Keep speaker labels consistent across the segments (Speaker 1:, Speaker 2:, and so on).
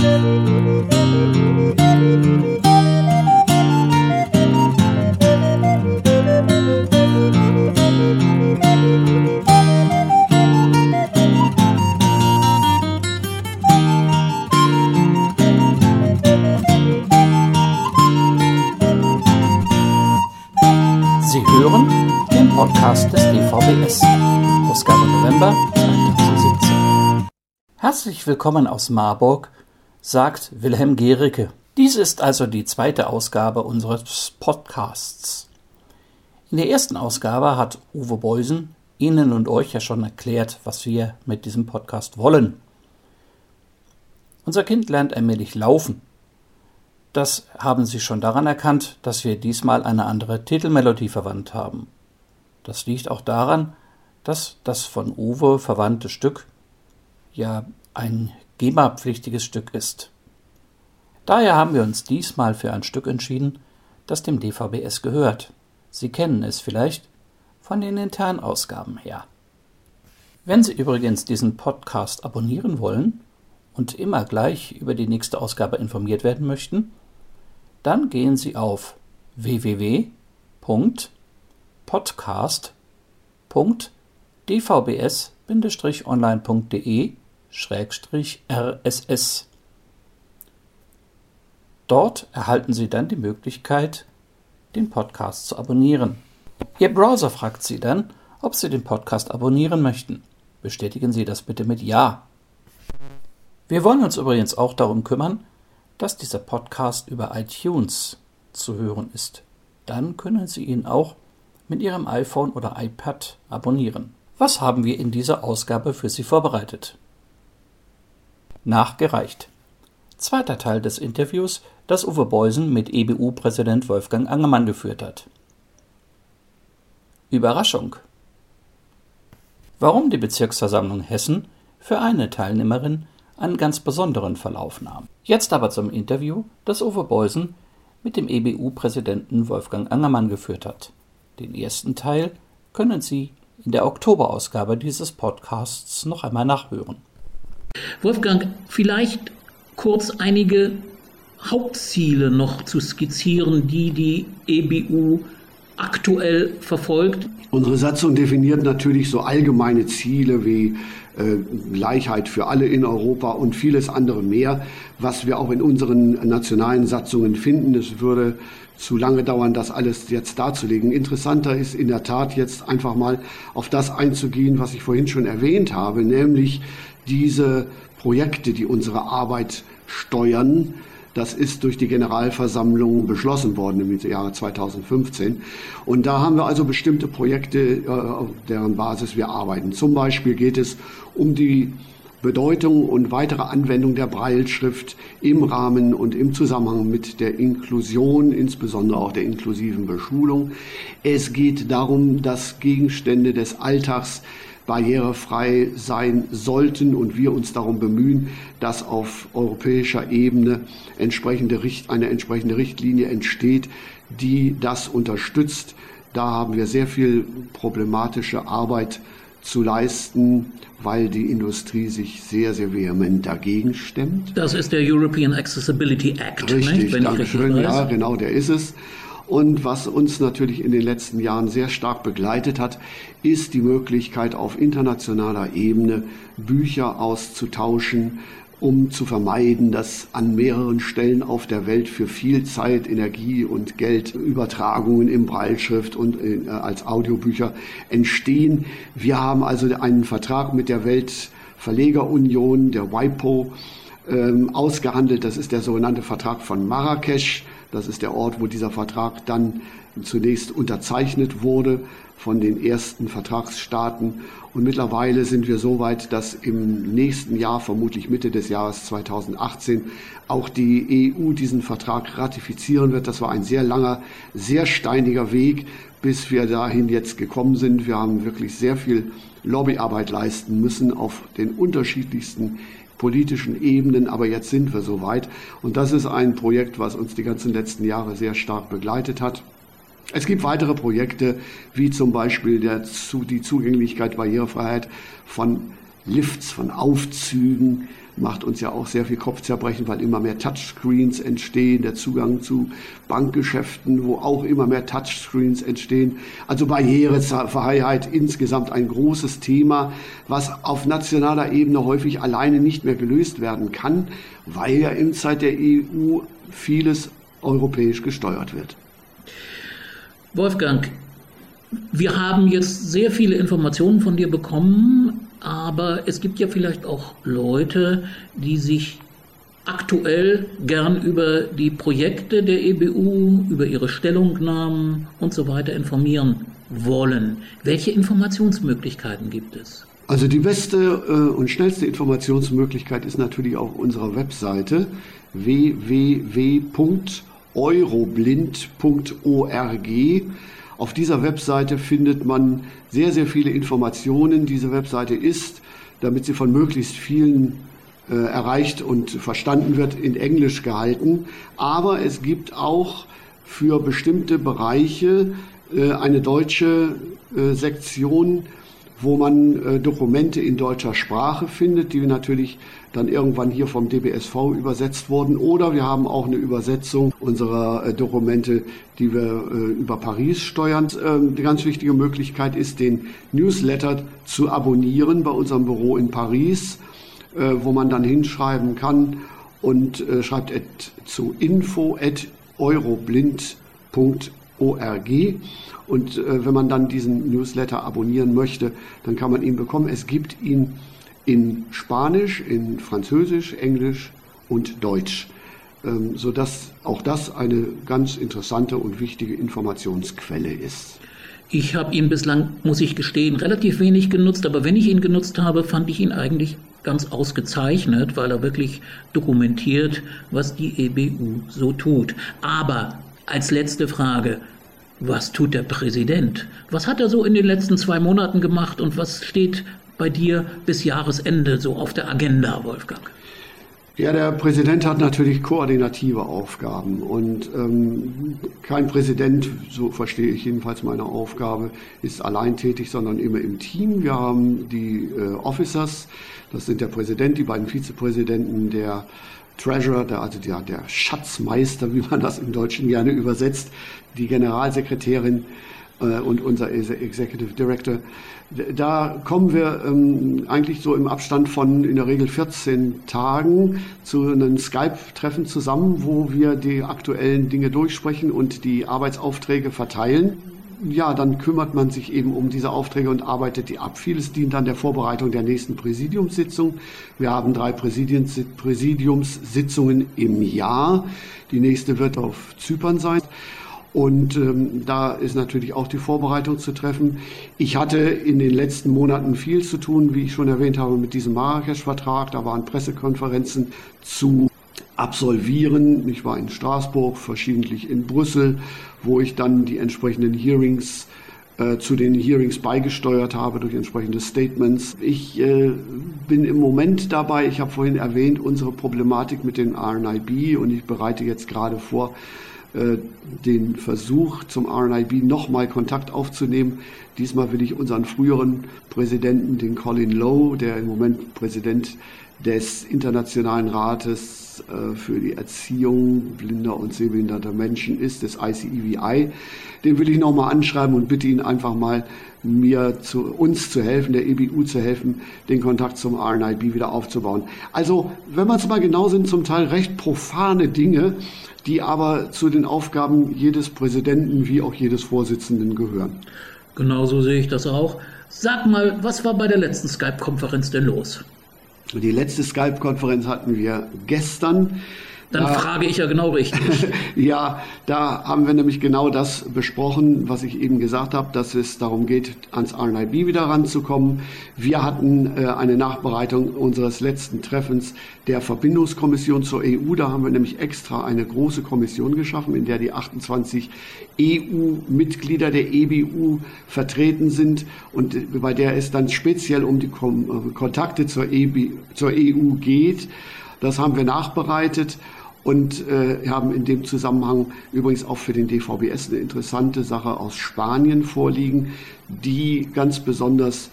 Speaker 1: Sie hören den Podcast des DVBS, Ausgabe November 2017. Herzlich willkommen aus Marburg, sagt Wilhelm Gericke. Dies ist also die zweite Ausgabe unseres Podcasts. In der ersten Ausgabe hat Uwe Beusen Ihnen und euch ja schon erklärt, was wir mit diesem Podcast wollen. Unser Kind lernt allmählich laufen. Das haben Sie schon daran erkannt, dass wir diesmal eine andere Titelmelodie verwandt haben. Das liegt auch daran, dass das von Uwe verwandte Stück ja ein GEMA-pflichtiges Stück ist. Daher haben wir uns diesmal für ein Stück entschieden, das dem DVBS gehört. Sie kennen es vielleicht von den internen Ausgaben her. Wenn Sie übrigens diesen Podcast abonnieren wollen und immer gleich über die nächste Ausgabe informiert werden möchten, dann gehen Sie auf www.podcast.dvbs-online.de-rss. Dort erhalten Sie dann die Möglichkeit, den Podcast zu abonnieren. Ihr Browser fragt Sie dann, ob Sie den Podcast abonnieren möchten. Bestätigen Sie das bitte mit Ja. Wir wollen uns übrigens auch darum kümmern, dass dieser Podcast über iTunes zu hören ist. Dann können Sie ihn auch mit Ihrem iPhone oder iPad abonnieren. Was haben wir in dieser Ausgabe für Sie vorbereitet? Nachgereicht. Zweiter Teil des Interviews, das Uwe Beusen mit EBU-Präsident Wolfgang Angermann geführt hat. Überraschung. Warum die Bezirksversammlung Hessen für eine Teilnehmerin einen ganz besonderen Verlauf nahm. Jetzt aber zum Interview, das Uwe Beusen mit dem EBU-Präsidenten Wolfgang Angermann geführt hat. Den ersten Teil können Sie in der Oktoberausgabe dieses Podcasts noch einmal nachhören.
Speaker 2: Wolfgang, vielleicht kurz einige Hauptziele noch zu skizzieren, die die EBU aktuell verfolgt?
Speaker 3: Unsere Satzung definiert natürlich so allgemeine Ziele wie äh, Gleichheit für alle in Europa und vieles andere mehr, was wir auch in unseren nationalen Satzungen finden. Es würde zu lange dauern, das alles jetzt darzulegen. Interessanter ist in der Tat jetzt einfach mal auf das einzugehen, was ich vorhin schon erwähnt habe, nämlich diese Projekte, die unsere Arbeit steuern, das ist durch die Generalversammlung beschlossen worden im Jahre 2015. Und da haben wir also bestimmte Projekte, äh, auf deren Basis wir arbeiten. Zum Beispiel geht es um die Bedeutung und weitere Anwendung der Breilschrift im Rahmen und im Zusammenhang mit der Inklusion, insbesondere auch der inklusiven Beschulung. Es geht darum, dass Gegenstände des Alltags barrierefrei sein sollten und wir uns darum bemühen, dass auf europäischer Ebene entsprechende eine entsprechende Richtlinie entsteht, die das unterstützt. Da haben wir sehr viel problematische Arbeit zu leisten, weil die Industrie sich sehr, sehr vehement dagegen stemmt.
Speaker 2: Das ist der European Accessibility Act,
Speaker 3: richtig,
Speaker 2: nicht? Wenn
Speaker 3: danke
Speaker 2: ich
Speaker 3: schön.
Speaker 2: richtig weiß.
Speaker 3: Ja, genau, der ist es. Und was uns natürlich in den letzten Jahren sehr stark begleitet hat, ist die Möglichkeit, auf internationaler Ebene Bücher auszutauschen, um zu vermeiden, dass an mehreren Stellen auf der Welt für viel Zeit, Energie und Geld Übertragungen in Breilschrift und äh, als Audiobücher entstehen. Wir haben also einen Vertrag mit der Weltverlegerunion, der WIPO, ähm, ausgehandelt. Das ist der sogenannte Vertrag von Marrakesch. Das ist der Ort, wo dieser Vertrag dann zunächst unterzeichnet wurde von den ersten Vertragsstaaten. Und mittlerweile sind wir so weit, dass im nächsten Jahr, vermutlich Mitte des Jahres 2018, auch die EU diesen Vertrag ratifizieren wird. Das war ein sehr langer, sehr steiniger Weg, bis wir dahin jetzt gekommen sind. Wir haben wirklich sehr viel Lobbyarbeit leisten müssen auf den unterschiedlichsten politischen Ebenen, aber jetzt sind wir soweit. Und das ist ein Projekt, was uns die ganzen letzten Jahre sehr stark begleitet hat. Es gibt weitere Projekte, wie zum Beispiel der, die Zugänglichkeit, Barrierefreiheit von Lifts, von Aufzügen macht uns ja auch sehr viel Kopfzerbrechen, weil immer mehr Touchscreens entstehen, der Zugang zu Bankgeschäften, wo auch immer mehr Touchscreens entstehen. Also Barrierefreiheit insgesamt ein großes Thema, was auf nationaler Ebene häufig alleine nicht mehr gelöst werden kann, weil ja in Zeit der EU vieles europäisch gesteuert wird.
Speaker 2: Wolfgang, wir haben jetzt sehr viele Informationen von dir bekommen, aber es gibt ja vielleicht auch Leute, die sich aktuell gern über die Projekte der EBU, über ihre Stellungnahmen und so weiter informieren wollen. Welche Informationsmöglichkeiten gibt es?
Speaker 3: Also die beste äh, und schnellste Informationsmöglichkeit ist natürlich auf unserer Webseite www.euroblind.org. Auf dieser Webseite findet man sehr, sehr viele Informationen. Diese Webseite ist, damit sie von möglichst vielen äh, erreicht und verstanden wird, in Englisch gehalten. Aber es gibt auch für bestimmte Bereiche äh, eine deutsche äh, Sektion, wo man äh, Dokumente in deutscher Sprache findet, die natürlich dann irgendwann hier vom DBSV übersetzt wurden. Oder wir haben auch eine Übersetzung unserer äh, Dokumente, die wir äh, über Paris steuern. Ähm, die ganz wichtige Möglichkeit ist, den Newsletter zu abonnieren bei unserem Büro in Paris, äh, wo man dann hinschreiben kann und äh, schreibt zu info euroblind.org und äh, wenn man dann diesen Newsletter abonnieren möchte, dann kann man ihn bekommen. Es gibt ihn in Spanisch, in Französisch, Englisch und Deutsch, ähm, sodass auch das eine ganz interessante und wichtige Informationsquelle ist.
Speaker 2: Ich habe ihn bislang, muss ich gestehen, relativ wenig genutzt, aber wenn ich ihn genutzt habe, fand ich ihn eigentlich ganz ausgezeichnet, weil er wirklich dokumentiert, was die EBU so tut. Aber als letzte Frage, was tut der Präsident? Was hat er so in den letzten zwei Monaten gemacht und was steht bei dir bis Jahresende so auf der Agenda, Wolfgang?
Speaker 3: Ja, der Präsident hat natürlich koordinative Aufgaben und ähm, kein Präsident, so verstehe ich jedenfalls meine Aufgabe, ist allein tätig, sondern immer im Team. Wir haben die äh, Officers, das sind der Präsident, die beiden Vizepräsidenten, der Treasurer, der, also der, der Schatzmeister, wie man das im Deutschen gerne übersetzt, die Generalsekretärin äh, und unser Executive Director. Da kommen wir ähm, eigentlich so im Abstand von in der Regel 14 Tagen zu einem Skype-Treffen zusammen, wo wir die aktuellen Dinge durchsprechen und die Arbeitsaufträge verteilen ja, dann kümmert man sich eben um diese Aufträge und arbeitet die ab. Vieles dient dann der Vorbereitung der nächsten Präsidiumssitzung. Wir haben drei Präsidiumssitzungen im Jahr. Die nächste wird auf Zypern sein. Und ähm, da ist natürlich auch die Vorbereitung zu treffen. Ich hatte in den letzten Monaten viel zu tun, wie ich schon erwähnt habe, mit diesem Marrakesch-Vertrag. Da waren Pressekonferenzen zu absolvieren. Ich war in Straßburg, verschiedentlich in Brüssel, wo ich dann die entsprechenden Hearings äh, zu den Hearings beigesteuert habe durch entsprechende Statements. Ich äh, bin im Moment dabei, ich habe vorhin erwähnt, unsere Problematik mit dem RNIB und ich bereite jetzt gerade vor, äh, den Versuch zum RNIB nochmal Kontakt aufzunehmen. Diesmal will ich unseren früheren Präsidenten, den Colin Lowe, der im Moment Präsident des Internationalen Rates äh, für die Erziehung blinder und sehbehinderter Menschen ist, des ICEVI. Den will ich nochmal anschreiben und bitte ihn einfach mal, mir zu uns zu helfen, der EBU zu helfen, den Kontakt zum RNIB wieder aufzubauen. Also, wenn man es mal genau sind, zum Teil recht profane Dinge, die aber zu den Aufgaben jedes Präsidenten wie auch jedes Vorsitzenden gehören.
Speaker 2: Genauso sehe ich das auch. Sag mal, was war bei der letzten Skype-Konferenz denn los?
Speaker 3: Die letzte Skype-Konferenz hatten wir gestern.
Speaker 2: Dann da, frage ich ja genau richtig.
Speaker 3: ja, da haben wir nämlich genau das besprochen, was ich eben gesagt habe, dass es darum geht, ans RNIB wieder ranzukommen. Wir hatten äh, eine Nachbereitung unseres letzten Treffens der Verbindungskommission zur EU. Da haben wir nämlich extra eine große Kommission geschaffen, in der die 28 EU-Mitglieder der EBU vertreten sind und bei der es dann speziell um die Kom Kontakte zur, EB, zur EU geht. Das haben wir nachbereitet und äh, haben in dem Zusammenhang übrigens auch für den DVBS eine interessante Sache aus Spanien vorliegen, die ganz besonders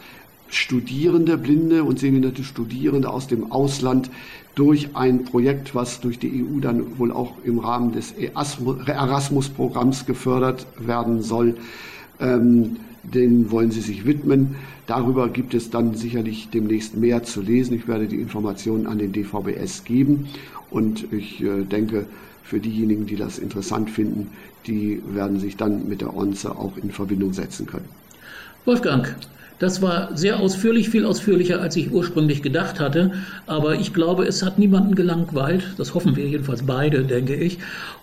Speaker 3: Studierende, blinde und sehbehinderte Studierende aus dem Ausland durch ein Projekt, was durch die EU dann wohl auch im Rahmen des Erasmus-Programms gefördert werden soll. Ähm, den wollen sie sich widmen. Darüber gibt es dann sicherlich demnächst mehr zu lesen. Ich werde die Informationen an den DVBS geben und ich äh, denke, für diejenigen, die das interessant finden, die werden sich dann mit der ONZE auch in Verbindung setzen können.
Speaker 2: Wolfgang, das war sehr ausführlich, viel ausführlicher, als ich ursprünglich gedacht hatte. Aber ich glaube, es hat niemanden gelangweilt. Das hoffen wir jedenfalls beide, denke ich.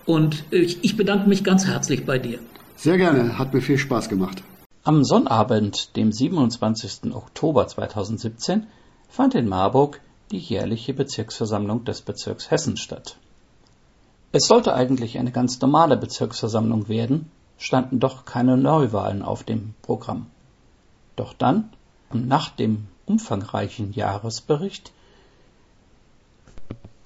Speaker 2: Und ich bedanke mich ganz herzlich bei dir.
Speaker 3: Sehr gerne, hat mir viel Spaß gemacht.
Speaker 1: Am Sonnabend, dem 27. Oktober 2017, fand in Marburg die jährliche Bezirksversammlung des Bezirks Hessen statt. Es sollte eigentlich eine ganz normale Bezirksversammlung werden, standen doch keine Neuwahlen auf dem Programm. Doch dann, nach dem umfangreichen Jahresbericht,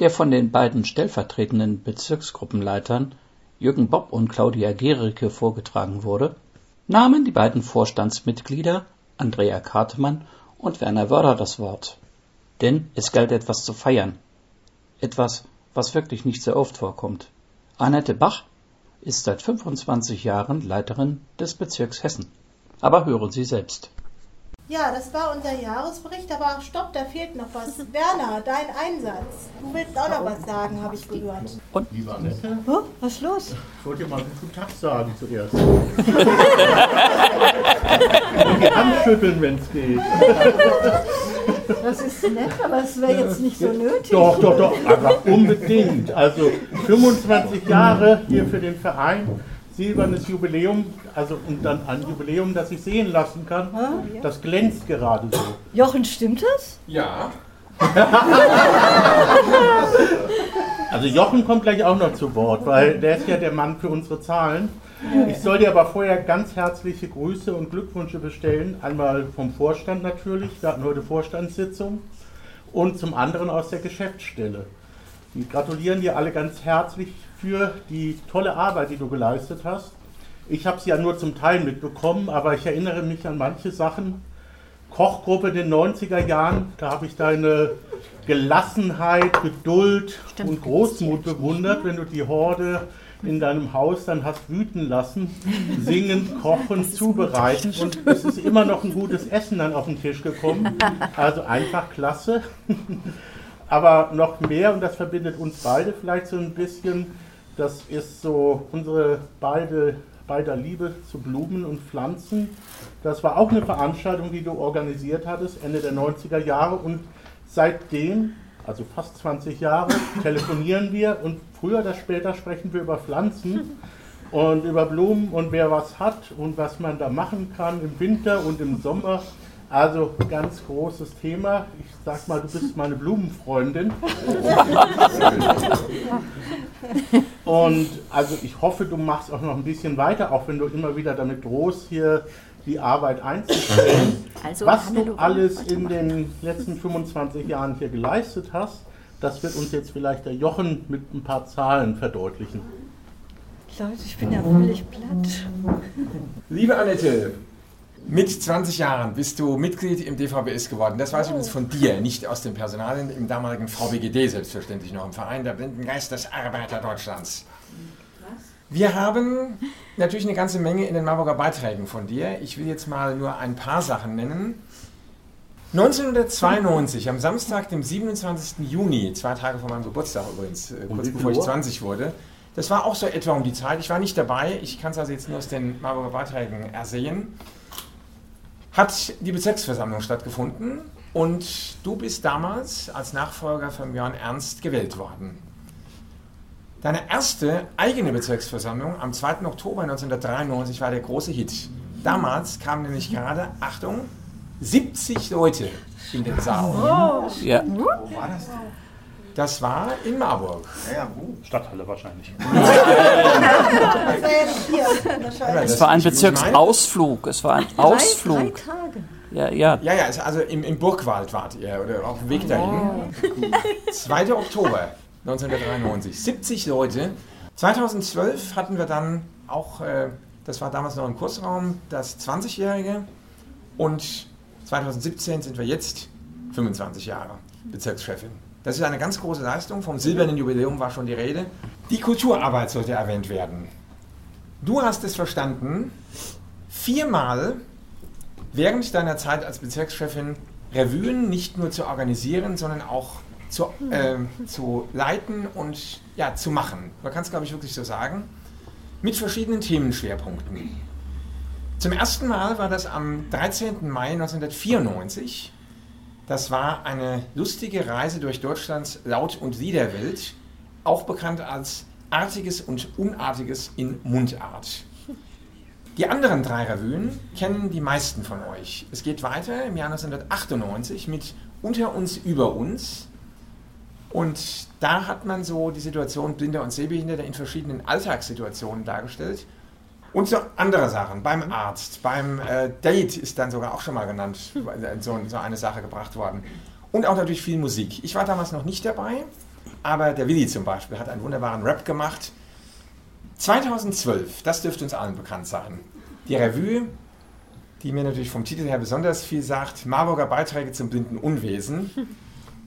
Speaker 1: der von den beiden stellvertretenden Bezirksgruppenleitern Jürgen Bob und Claudia Gericke vorgetragen wurde, nahmen die beiden Vorstandsmitglieder Andrea Kartemann und Werner Wörder das Wort. Denn es galt etwas zu feiern. Etwas, was wirklich nicht sehr oft vorkommt. Annette Bach ist seit 25 Jahren Leiterin des Bezirks Hessen. Aber hören Sie selbst.
Speaker 4: Ja, das war unser Jahresbericht, aber stopp, da fehlt noch was. Werner, dein Einsatz. Du willst auch noch was sagen, habe ich gehört.
Speaker 5: Und? Lieber Annette?
Speaker 4: Oh, was ist los?
Speaker 5: Ich wollte dir mal guten Tag sagen zuerst. die Hand schütteln, wenn es geht.
Speaker 4: Das ist nett, aber es wäre jetzt nicht so nötig.
Speaker 5: Doch, doch, doch, aber unbedingt. Also 25 Jahre hier für den Verein silbernes Jubiläum, also und dann ein Jubiläum, das ich sehen lassen kann. Ah, ja. Das glänzt gerade so.
Speaker 4: Jochen, stimmt das?
Speaker 5: Ja. also Jochen kommt gleich auch noch zu Wort, weil der ist ja der Mann für unsere Zahlen. Ich soll dir aber vorher ganz herzliche Grüße und Glückwünsche bestellen. Einmal vom Vorstand natürlich, wir hatten heute Vorstandssitzung, und zum anderen aus der Geschäftsstelle. Die gratulieren dir alle ganz herzlich für die tolle Arbeit, die du geleistet hast. Ich habe sie ja nur zum Teil mitbekommen, aber ich erinnere mich an manche Sachen. Kochgruppe in den 90er Jahren, da habe ich deine Gelassenheit, Geduld Stimmt. und Großmut bewundert, wenn du die Horde in deinem Haus dann hast wüten lassen, singen, kochen, zubereiten und es ist immer noch ein gutes Essen dann auf den Tisch gekommen. Also einfach klasse. Aber noch mehr, und das verbindet uns beide vielleicht so ein bisschen, das ist so unsere beide, beider Liebe zu Blumen und Pflanzen. Das war auch eine Veranstaltung, die du organisiert hattest, Ende der 90er Jahre. Und seitdem, also fast 20 Jahre, telefonieren wir und früher oder später sprechen wir über Pflanzen und über Blumen und wer was hat und was man da machen kann im Winter und im Sommer. Also ganz großes Thema. Ich sag mal, du bist meine Blumenfreundin. Und also ich hoffe, du machst auch noch ein bisschen weiter, auch wenn du immer wieder damit groß hier die Arbeit einzustellen. Also, Was du alles in den letzten 25 Jahren hier geleistet hast, das wird uns jetzt vielleicht der Jochen mit ein paar Zahlen verdeutlichen.
Speaker 4: Leute, ich bin ja völlig platt.
Speaker 6: Liebe Annette, mit 20 Jahren bist du Mitglied im DVBS geworden. Das weiß ich übrigens von dir, nicht aus dem Personal, im damaligen VBGD selbstverständlich noch, im Verein der Blinden Geistesarbeiter Deutschlands. Wir haben natürlich eine ganze Menge in den Marburger Beiträgen von dir. Ich will jetzt mal nur ein paar Sachen nennen. 1992, am Samstag, dem 27. Juni, zwei Tage vor meinem Geburtstag übrigens, äh, kurz bevor ich 20 wurde, das war auch so etwa um die Zeit. Ich war nicht dabei, ich kann es also jetzt nur aus den Marburger Beiträgen ersehen hat die Bezirksversammlung stattgefunden und du bist damals als Nachfolger von Björn Ernst gewählt worden. Deine erste eigene Bezirksversammlung am 2. Oktober 1993 war der große Hit. Damals kamen nämlich gerade, Achtung, 70 Leute in den Saal. Oh. Ja. Wo war das denn? Das war in Marburg.
Speaker 5: Ja, ja, Stadthalle wahrscheinlich.
Speaker 1: es war ein Bezirksausflug. Es war ein Ausflug. Drei, drei Tage.
Speaker 6: Ja, ja. Ja, ja, also im, im Burgwald wart ihr oder auf dem Weg dahin. Oh. 2. Oktober 1993. 70 Leute. 2012 hatten wir dann auch, äh, das war damals noch im Kursraum, das 20-Jährige. Und 2017 sind wir jetzt 25 Jahre Bezirkschefin. Das ist eine ganz große Leistung. Vom silbernen Jubiläum war schon die Rede. Die Kulturarbeit sollte erwähnt werden. Du hast es verstanden, viermal während deiner Zeit als Bezirkschefin Revuen nicht nur zu organisieren, sondern auch zu, äh, zu leiten und ja, zu machen. Man kann es, glaube ich, wirklich so sagen. Mit verschiedenen Themenschwerpunkten. Zum ersten Mal war das am 13. Mai 1994. Das war eine lustige Reise durch Deutschlands Laut- und Liederwelt, auch bekannt als Artiges und Unartiges in Mundart. Die anderen drei Revuen kennen die meisten von euch. Es geht weiter im Jahr 1998 mit Unter uns, über uns. Und da hat man so die Situation Blinder und Sehbehinderte in verschiedenen Alltagssituationen dargestellt. Und so andere Sachen, beim Arzt, beim äh, Date ist dann sogar auch schon mal genannt, so, so eine Sache gebracht worden. Und auch natürlich viel Musik. Ich war damals noch nicht dabei, aber der Willi zum Beispiel hat einen wunderbaren Rap gemacht. 2012, das dürfte uns allen bekannt sein. Die Revue, die mir natürlich vom Titel her besonders viel sagt, Marburger Beiträge zum blinden Unwesen.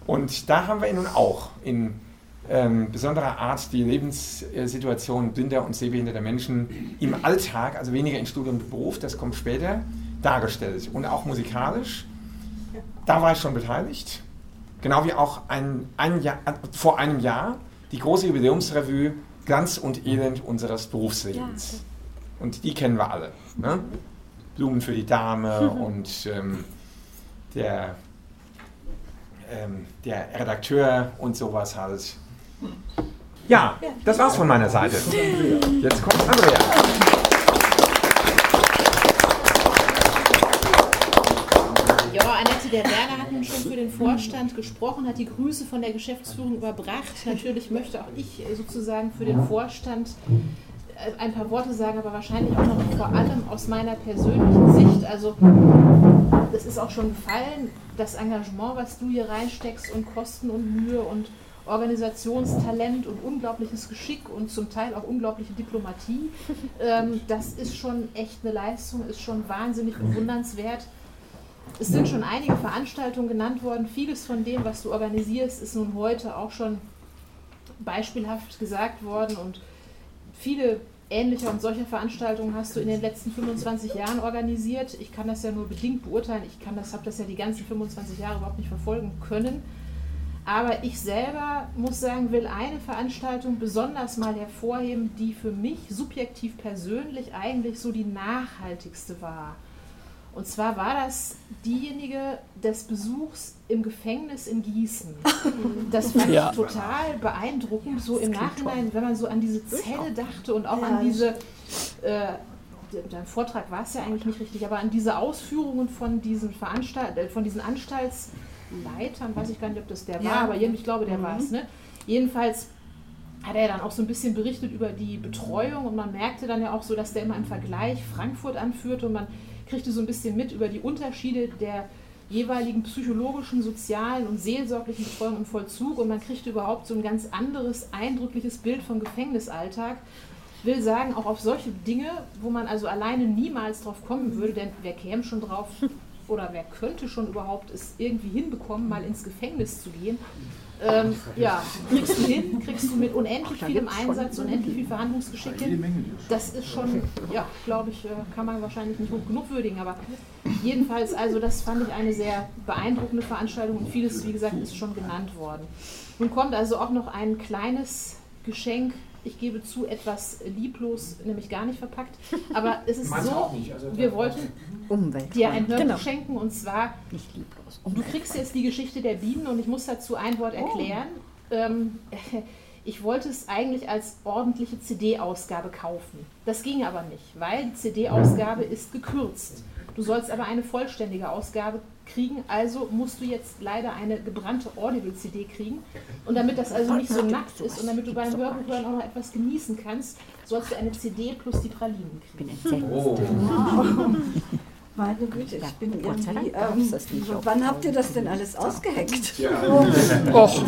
Speaker 6: Und da haben wir nun auch in ähm, besonderer Art die Lebenssituation blinder und sehbehinderter Menschen im Alltag, also weniger in Studium und Beruf, das kommt später, dargestellt. Und auch musikalisch. Da war ich schon beteiligt. Genau wie auch ein, ein Jahr, vor einem Jahr die große Jubiläumsrevue Glanz und Elend unseres Berufslebens. Ja. Und die kennen wir alle. Ne? Blumen für die Dame und ähm, der, ähm, der Redakteur und sowas halt. Ja, das war's von meiner Seite. Jetzt kommt Andrea.
Speaker 7: Ja, Annette, der Werner hat nun schon für den Vorstand gesprochen, hat die Grüße von der Geschäftsführung überbracht. Natürlich möchte auch ich sozusagen für den Vorstand äh, ein paar Worte sagen, aber wahrscheinlich auch noch vor allem aus meiner persönlichen Sicht. Also, es ist auch schon gefallen, das Engagement, was du hier reinsteckst und Kosten und Mühe und Organisationstalent und unglaubliches Geschick und zum Teil auch unglaubliche Diplomatie. Ähm, das ist schon echt eine Leistung, ist schon wahnsinnig bewundernswert. Es sind schon einige Veranstaltungen genannt worden. Vieles von dem, was du organisierst, ist nun heute auch schon beispielhaft gesagt worden und viele ähnliche und solche Veranstaltungen hast du in den letzten 25 Jahren organisiert. Ich kann das ja nur bedingt beurteilen. Ich habe das ja die ganzen 25 Jahre überhaupt nicht verfolgen können. Aber ich selber muss sagen, will eine Veranstaltung besonders mal hervorheben, die für mich subjektiv persönlich eigentlich so die nachhaltigste war. Und zwar war das diejenige des Besuchs im Gefängnis in Gießen. Das fand ja. ich total beeindruckend, so im Nachhinein, wenn man so an diese Zelle dachte und auch ja, an diese, äh, dein Vortrag war es ja eigentlich nicht richtig, aber an diese Ausführungen von diesen, Veranstalt äh, von diesen Anstaltsleitern, weiß ich gar nicht, ob das der ja. war, aber ich glaube, der mhm. war es. Ne? Jedenfalls hat er dann auch so ein bisschen berichtet über die Betreuung und man merkte dann ja auch so, dass der immer im Vergleich Frankfurt anführte und man kriegte so ein bisschen mit über die Unterschiede der jeweiligen psychologischen, sozialen und seelsorglichen Betreuung im Vollzug und man kriegte überhaupt so ein ganz anderes, eindrückliches Bild vom Gefängnisalltag. Will sagen, auch auf solche Dinge, wo man also alleine niemals drauf kommen würde, denn wer käme schon drauf oder wer könnte schon überhaupt es irgendwie hinbekommen, mal ins Gefängnis zu gehen, ähm, ja, kriegst du hin, kriegst du mit unendlich vielem Einsatz, unendlich viel Verhandlungsgeschick hin. Das ist schon, ja, glaube ich, äh, kann man wahrscheinlich nicht hoch genug würdigen, aber jedenfalls, also das fand ich eine sehr beeindruckende Veranstaltung und vieles, wie gesagt, ist schon genannt worden. Nun kommt also auch noch ein kleines Geschenk ich gebe zu, etwas lieblos, nämlich gar nicht verpackt. Aber es ist so, also wir wollten Umwelt dir ein Hörbuch genau. schenken und zwar, nicht lieblos, Umwelt. du kriegst jetzt die Geschichte der Bienen und ich muss dazu ein Wort oh. erklären. Oh. Ähm, ich wollte es eigentlich als ordentliche CD-Ausgabe kaufen. Das ging aber nicht, weil die CD-Ausgabe ist gekürzt. Du sollst aber eine vollständige Ausgabe kriegen, also musst du jetzt leider eine gebrannte Audible-CD kriegen. Und damit das also nicht so nackt ist und damit du beim Hörbuch hören auch noch etwas genießen kannst, sollst du eine CD plus die Pralinen kriegen. Ich bin oh.
Speaker 8: Meine Güte, ich bin irgendwie. Ähm, wann habt ihr das denn alles ausgeheckt? Ja.
Speaker 1: Och,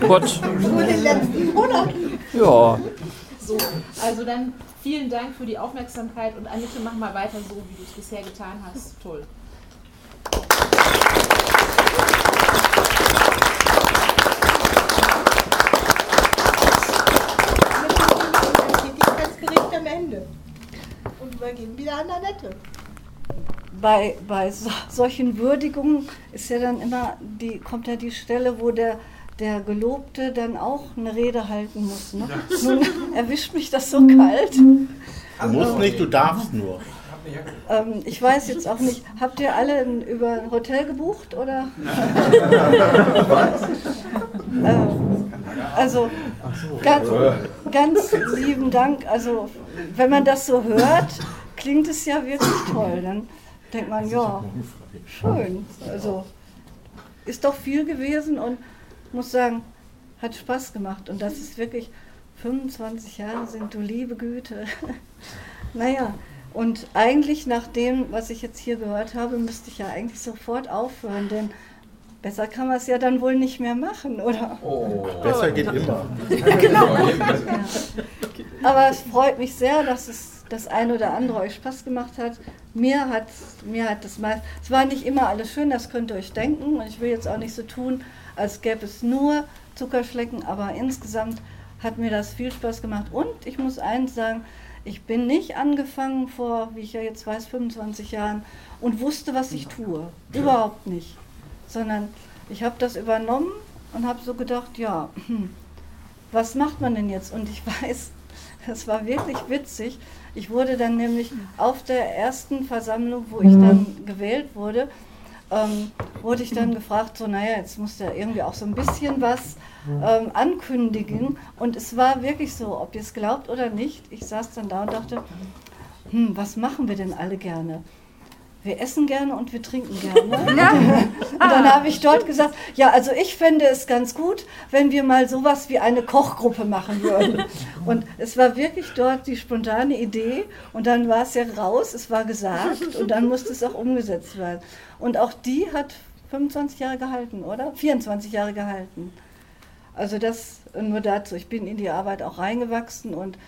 Speaker 1: Gott.
Speaker 8: Nur den letzten Monaten.
Speaker 1: Ja.
Speaker 7: So, also dann vielen Dank für die Aufmerksamkeit und Annette, mach mal weiter so, wie du es bisher getan hast. Toll.
Speaker 4: Geben wieder an Annette.
Speaker 8: Bei, bei so, solchen Würdigungen ist ja dann immer, die, kommt ja die Stelle, wo der, der Gelobte dann auch eine Rede halten muss. Ne? Nun erwischt mich das so kalt.
Speaker 5: Du musst nicht, du darfst nur.
Speaker 8: Ähm, ich weiß jetzt auch nicht, habt ihr alle ein, über ein Hotel gebucht oder? ähm, also ganz, ganz lieben Dank. Also wenn man das so hört, klingt es ja wirklich toll. Dann denkt man, ja, schön. Also ist doch viel gewesen und muss sagen, hat Spaß gemacht. Und das ist wirklich 25 Jahre sind, du liebe Güte. naja, und eigentlich nach dem, was ich jetzt hier gehört habe, müsste ich ja eigentlich sofort aufhören, denn besser kann man es ja dann wohl nicht mehr machen, oder?
Speaker 5: Oh, besser geht immer.
Speaker 8: genau. Ja. Aber es freut mich sehr, dass es das eine oder andere euch Spaß gemacht hat. Mir hat, mir hat das meist. Es war nicht immer alles schön, das könnt ihr euch denken. Und ich will jetzt auch nicht so tun, als gäbe es nur Zuckerschlecken, aber insgesamt hat mir das viel Spaß gemacht. Und ich muss eins sagen, ich bin nicht angefangen vor, wie ich ja jetzt weiß, 25 Jahren und wusste, was ich tue. Überhaupt nicht. Sondern ich habe das übernommen und habe so gedacht, ja, was macht man denn jetzt? Und ich weiß, das war wirklich witzig. Ich wurde dann nämlich auf der ersten Versammlung, wo ich dann gewählt wurde, ähm, wurde ich dann gefragt, so, naja, jetzt muss ja irgendwie auch so ein bisschen was ähm, ankündigen. Und es war wirklich so, ob ihr es glaubt oder nicht, ich saß dann da und dachte, hm, was machen wir denn alle gerne? Wir essen gerne und wir trinken gerne. Ja. und dann habe ich dort gesagt, ja, also ich fände es ganz gut, wenn wir mal sowas wie eine Kochgruppe machen würden. Und es war wirklich dort die spontane Idee und dann war es ja raus, es war gesagt und dann musste es auch umgesetzt werden. Und auch die hat 25 Jahre gehalten, oder? 24 Jahre gehalten. Also das nur dazu. Ich bin in die Arbeit auch reingewachsen und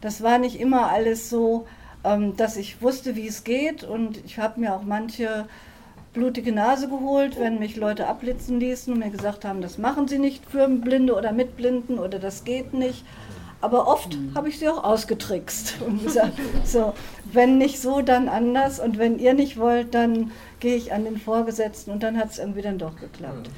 Speaker 8: das war nicht immer alles so, ähm, dass ich wusste, wie es geht. Und ich habe mir auch manche blutige Nase geholt, wenn mich Leute abblitzen ließen und mir gesagt haben, das machen sie nicht für Blinde oder mit Blinden oder das geht nicht. Aber oft habe ich sie auch ausgetrickst und gesagt, so, wenn nicht so, dann anders. Und wenn ihr nicht wollt, dann gehe ich an den Vorgesetzten. Und dann hat es irgendwie dann doch geklappt.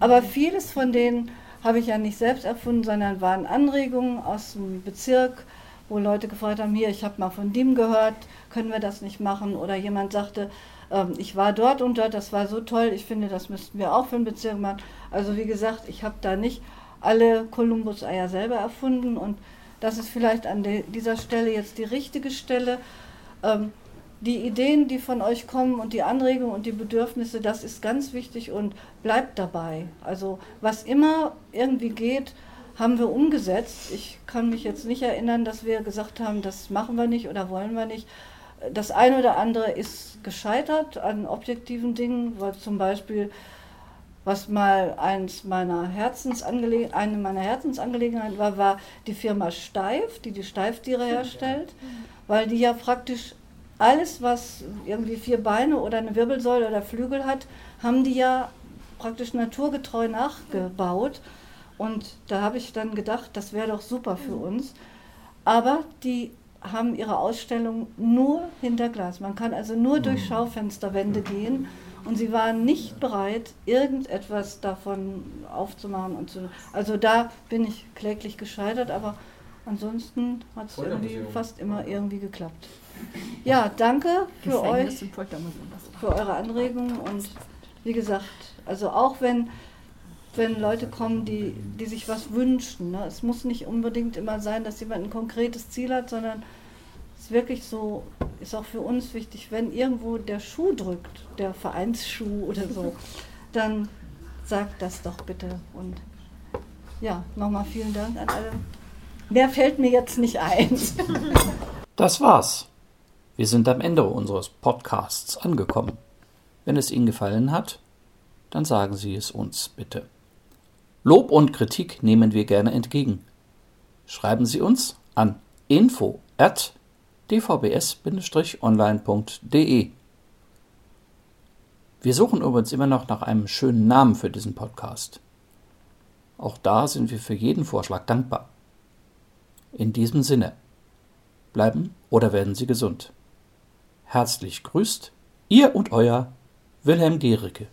Speaker 8: Aber vieles von denen habe ich ja nicht selbst erfunden, sondern waren Anregungen aus dem Bezirk, wo Leute gefragt haben, hier, ich habe mal von dem gehört, können wir das nicht machen? Oder jemand sagte, ähm, ich war dort und dort, das war so toll, ich finde, das müssten wir auch für den Bezirk machen. Also wie gesagt, ich habe da nicht alle Kolumbus-Eier selber erfunden und das ist vielleicht an dieser Stelle jetzt die richtige Stelle. Ähm, die Ideen, die von euch kommen und die Anregungen und die Bedürfnisse, das ist ganz wichtig und bleibt dabei. Also was immer irgendwie geht, haben wir umgesetzt. Ich kann mich jetzt nicht erinnern, dass wir gesagt haben, das machen wir nicht oder wollen wir nicht. Das eine oder andere ist gescheitert an objektiven Dingen, weil zum Beispiel, was mal eins meiner Herzensangele eine meiner Herzensangelegenheiten war, war die Firma Steif, die die Steiftiere herstellt, weil die ja praktisch alles, was irgendwie vier Beine oder eine Wirbelsäule oder Flügel hat, haben die ja praktisch naturgetreu nachgebaut. Und da habe ich dann gedacht, das wäre doch super für uns. Aber die haben ihre Ausstellung nur hinter Glas. Man kann also nur durch mhm. Schaufensterwände gehen. Und sie waren nicht bereit, irgendetwas davon aufzumachen. Und zu, also da bin ich kläglich gescheitert, aber ansonsten hat es irgendwie fast immer irgendwie geklappt. Ja, danke für euch, für eure Anregungen und wie gesagt, also auch wenn wenn Leute kommen, die, die sich was wünschen. Ne? Es muss nicht unbedingt immer sein, dass jemand ein konkretes Ziel hat, sondern es ist wirklich so, ist auch für uns wichtig, wenn irgendwo der Schuh drückt, der Vereinsschuh oder so, dann sagt das doch bitte. Und ja, nochmal vielen Dank an alle. Mehr fällt mir jetzt nicht ein.
Speaker 1: Das war's. Wir sind am Ende unseres Podcasts angekommen. Wenn es Ihnen gefallen hat, dann sagen Sie es uns bitte. Lob und Kritik nehmen wir gerne entgegen. Schreiben Sie uns an info at dvbs-online.de. Wir suchen übrigens immer noch nach einem schönen Namen für diesen Podcast. Auch da sind wir für jeden Vorschlag dankbar. In diesem Sinne, bleiben oder werden Sie gesund. Herzlich grüßt Ihr und Euer Wilhelm Gericke.